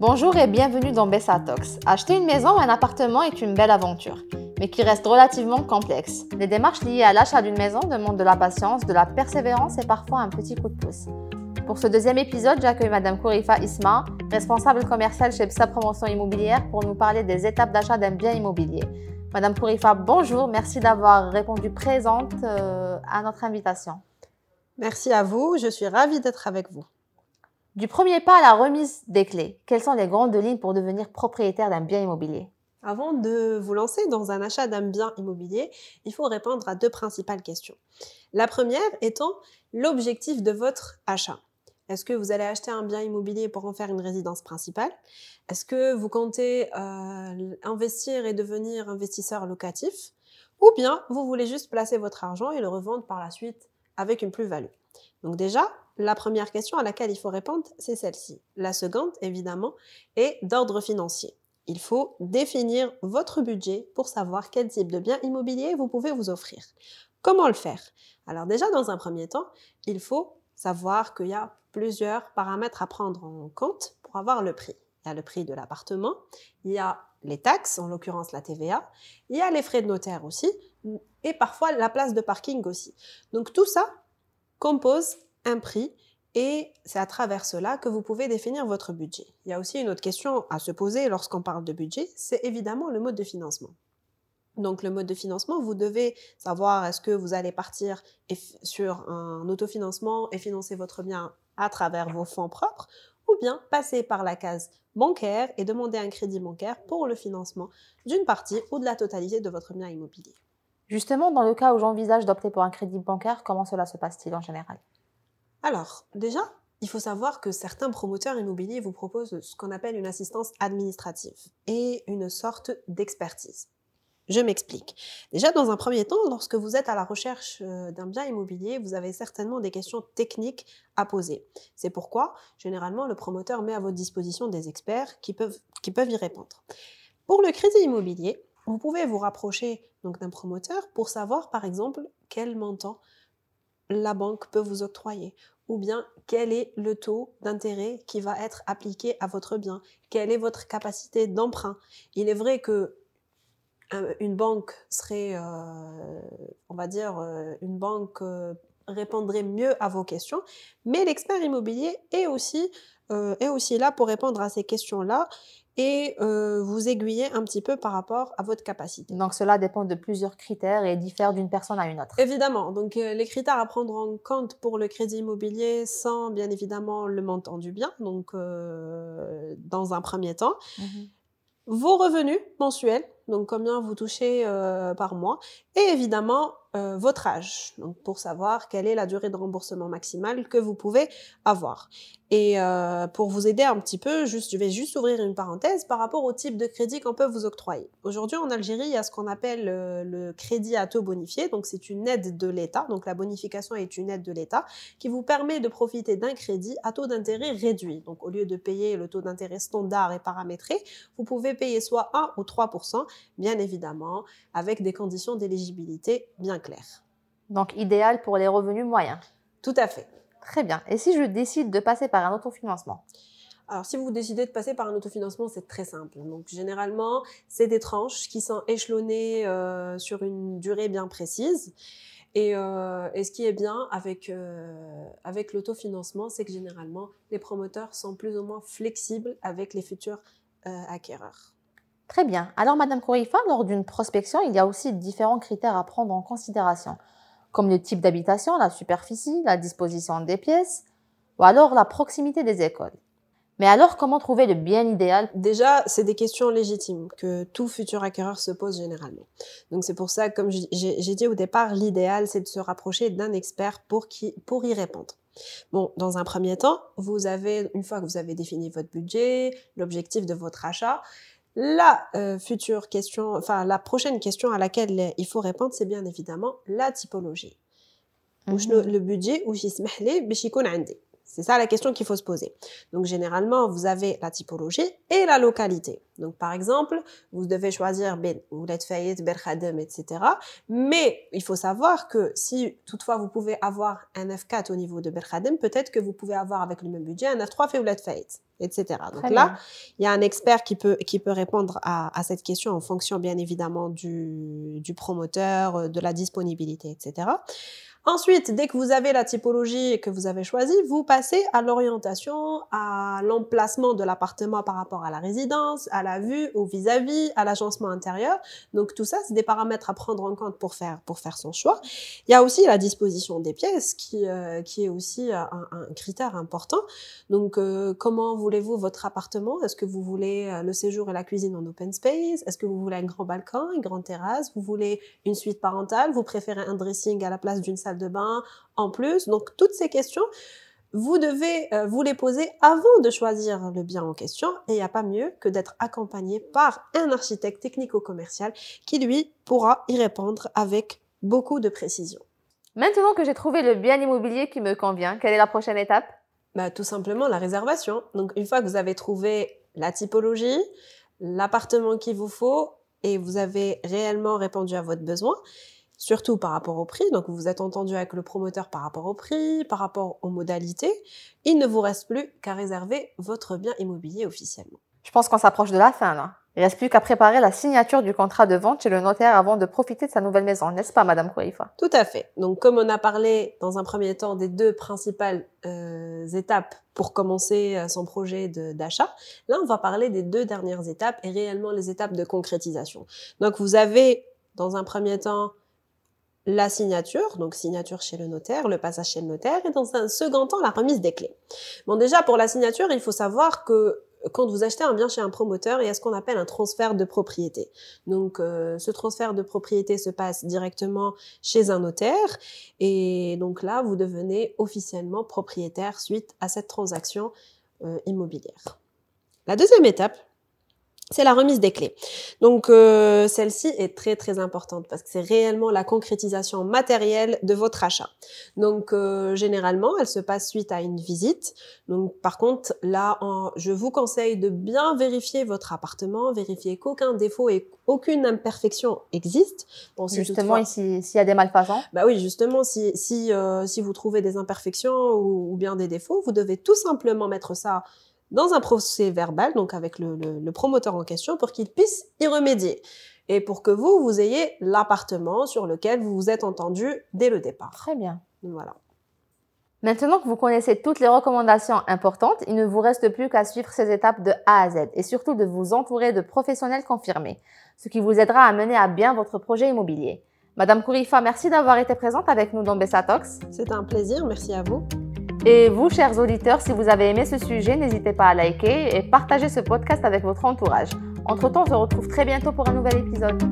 Bonjour et bienvenue dans Bessa Talks. Acheter une maison ou un appartement est une belle aventure, mais qui reste relativement complexe. Les démarches liées à l'achat d'une maison demandent de la patience, de la persévérance et parfois un petit coup de pouce. Pour ce deuxième épisode, j'accueille Madame Kourifa Isma, responsable commerciale chez BSA Promotion Immobilière, pour nous parler des étapes d'achat d'un bien immobilier. Madame Kourifa, bonjour, merci d'avoir répondu présente euh, à notre invitation. Merci à vous, je suis ravie d'être avec vous. Du premier pas à la remise des clés, quelles sont les grandes lignes pour devenir propriétaire d'un bien immobilier? Avant de vous lancer dans un achat d'un bien immobilier, il faut répondre à deux principales questions. La première étant l'objectif de votre achat. Est-ce que vous allez acheter un bien immobilier pour en faire une résidence principale? Est-ce que vous comptez euh, investir et devenir investisseur locatif? Ou bien vous voulez juste placer votre argent et le revendre par la suite avec une plus-value Donc déjà, la première question à laquelle il faut répondre, c'est celle-ci. La seconde, évidemment, est d'ordre financier. Il faut définir votre budget pour savoir quel type de bien immobilier vous pouvez vous offrir. Comment le faire? Alors déjà, dans un premier temps, il faut savoir qu'il y a plusieurs paramètres à prendre en compte pour avoir le prix. Il y a le prix de l'appartement, il y a les taxes, en l'occurrence la TVA, il y a les frais de notaire aussi, et parfois la place de parking aussi. Donc tout ça compose un prix et c'est à travers cela que vous pouvez définir votre budget. Il y a aussi une autre question à se poser lorsqu'on parle de budget, c'est évidemment le mode de financement. Donc le mode de financement, vous devez savoir est-ce que vous allez partir sur un autofinancement et financer votre bien à travers vos fonds propres ou bien passer par la case bancaire et demander un crédit bancaire pour le financement d'une partie ou de la totalité de votre bien immobilier. Justement, dans le cas où j'envisage d'opter pour un crédit bancaire, comment cela se passe-t-il en général? Alors, déjà, il faut savoir que certains promoteurs immobiliers vous proposent ce qu'on appelle une assistance administrative et une sorte d'expertise. Je m'explique. Déjà, dans un premier temps, lorsque vous êtes à la recherche euh, d'un bien immobilier, vous avez certainement des questions techniques à poser. C'est pourquoi, généralement, le promoteur met à votre disposition des experts qui peuvent, qui peuvent y répondre. Pour le crédit immobilier, vous pouvez vous rapprocher donc d'un promoteur pour savoir, par exemple, quel montant la banque peut vous octroyer ou bien quel est le taux d'intérêt qui va être appliqué à votre bien, quelle est votre capacité d'emprunt. Il est vrai que euh, une banque serait, euh, on va dire, euh, une banque répondrait mieux à vos questions, mais l'expert immobilier est aussi, est aussi là pour répondre à ces questions-là et euh, vous aiguiller un petit peu par rapport à votre capacité. Donc cela dépend de plusieurs critères et diffère d'une personne à une autre. Évidemment, donc euh, les critères à prendre en compte pour le crédit immobilier sont bien évidemment le montant du bien, donc euh, dans un premier temps, mhm. vos revenus mensuels, donc combien vous touchez par mois, et évidemment votre âge, donc pour savoir quelle est la durée de remboursement maximale que vous pouvez avoir. Et euh, pour vous aider un petit peu, je vais juste ouvrir une parenthèse par rapport au type de crédit qu'on peut vous octroyer. Aujourd'hui, en Algérie, il y a ce qu'on appelle euh, le crédit à taux bonifié. Donc, c'est une aide de l'État. Donc, la bonification est une aide de l'État qui vous permet de profiter d'un crédit à taux d'intérêt réduit. Donc, au lieu de payer le taux d'intérêt standard et paramétré, vous pouvez payer soit 1 ou 3 bien évidemment, avec des conditions d'éligibilité bien Donc, idéal pour les revenus moyens. Tout à fait. Très bien. Et si je décide de passer par un autofinancement? Alors, si vous décidez de passer par un autofinancement, c'est très simple. Donc, généralement, c'est des tranches qui sont échelonnées euh, sur une durée bien précise. Et, euh, et ce qui est bien avec, euh, avec l'autofinancement, c'est que généralement, les promoteurs sont plus ou moins flexibles avec les futurs acquéreurs. Très bien. Alors, Madame Kourifa, lors d'une prospection, il y a aussi différents critères à prendre en considération comme le type d'habitation, la superficie, la disposition des pièces, ou alors la proximité des écoles. Mais alors, comment trouver le bien idéal? Déjà, c'est des questions légitimes que tout futur acquéreur se pose généralement. Donc c'est pour ça, comme j'ai dit au départ, l'idéal, c'est de se rapprocher d'un expert pour, qui, pour y répondre. Bon, dans un premier temps, vous avez, une fois que vous avez défini votre budget, l'objectif de votre achat, la euh, future question, enfin la prochaine question à laquelle il faut répondre, c'est bien évidemment la typologie. Mhm. Le budget ou C'est ça la question qu'il faut se poser. Donc généralement, vous avez la typologie et la localité. Donc par exemple, vous devez choisir Ben Oulet Fayet, Berkhadem, etc. Mais il faut savoir que si toutefois vous pouvez avoir un F4 au niveau de Berkhadem, peut-être que vous pouvez avoir avec le même budget un F3 fait Fayet, etc. Donc là, il y a un expert qui peut, qui peut répondre à, à cette question en fonction bien évidemment du, du promoteur, de la disponibilité, etc. Ensuite, dès que vous avez la typologie que vous avez choisie, vous passez à l'orientation, à l'emplacement de l'appartement par rapport à la résidence, à la vue, au vis-à-vis, à l'agencement intérieur. Donc tout ça, c'est des paramètres à prendre en compte pour faire, pour faire son choix. Il y a aussi la disposition des pièces qui, euh, qui est aussi un, un, critère important. Donc euh, comment voulez-vous votre appartement? Est-ce que vous voulez euh, le séjour et la cuisine en open space? Est-ce que vous voulez un grand balcon, une grande terrasse? Vous voulez une suite parentale? Vous préférez un dressing à la place d'une salle de bain en plus. Donc toutes ces questions, vous devez euh, vous les poser avant de choisir le bien en question et il n'y a pas mieux que d'être accompagné par un architecte technico-commercial qui lui pourra y répondre avec beaucoup de précision. Maintenant que j'ai trouvé le bien immobilier qui me convient, quelle est la prochaine étape? Bah, Tout simplement la réservation. Donc une fois que vous avez trouvé la typologie, l'appartement qu'il vous faut et vous avez réellement répondu à votre besoin, surtout par rapport au prix. Donc, vous vous êtes entendu avec le promoteur par rapport au prix, par rapport aux modalités. Il ne vous reste plus qu'à réserver votre bien immobilier officiellement. Je pense qu'on s'approche de la fin, là. Il reste plus qu'à préparer la signature du contrat de vente chez le notaire avant de profiter de sa nouvelle maison, n'est-ce pas, Madame Kouifa Tout à fait. Donc, comme on a parlé dans un premier temps des deux principales euh, étapes pour commencer euh, son projet d'achat, là, on va parler des deux dernières étapes et réellement les étapes de concrétisation. Donc, vous avez, dans un premier temps, la signature, donc signature chez le notaire, le passage chez le notaire, et dans un second temps, la remise des clés. Bon, déjà, pour la signature, il faut savoir que quand vous achetez un bien chez un promoteur, il y a ce qu'on appelle un transfert de propriété. Donc, euh, ce transfert de propriété se passe directement chez un notaire, et donc là, vous devenez officiellement propriétaire suite à cette transaction euh, immobilière. La deuxième étape, c'est la remise des clés. Donc euh, celle-ci est très très importante parce que c'est réellement la concrétisation matérielle de votre achat. Donc euh, généralement, elle se passe suite à une visite. Donc par contre, là, je vous conseille de bien vérifier votre appartement, vérifier qu'aucun défaut et aucune imperfection existe. Bon, justement, s'il y a des malfaçons. Bah oui, justement, si si euh, si vous trouvez des imperfections ou, ou bien des défauts, vous devez tout simplement mettre ça dans un procès verbal, donc avec le, le, promoteur en question, pour qu'il puisse y remédier. Et pour que vous, vous ayez l'appartement sur lequel vous vous êtes entendu dès le départ. Très bien. Voilà. Maintenant que vous connaissez toutes les recommandations importantes, il ne vous reste plus qu'à suivre ces étapes de A à Z et surtout de vous entourer de professionnels confirmés, ce qui vous aidera à mener à bien votre projet immobilier. Madame Kourifa, merci d'avoir été présente avec nous dans Bessatox. C'était un plaisir, merci à vous. Et vous, chers auditeurs, si vous avez aimé ce sujet, n'hésitez pas à liker et partager ce podcast avec votre entourage. Entre-temps, on se retrouve très bientôt pour un nouvel épisode.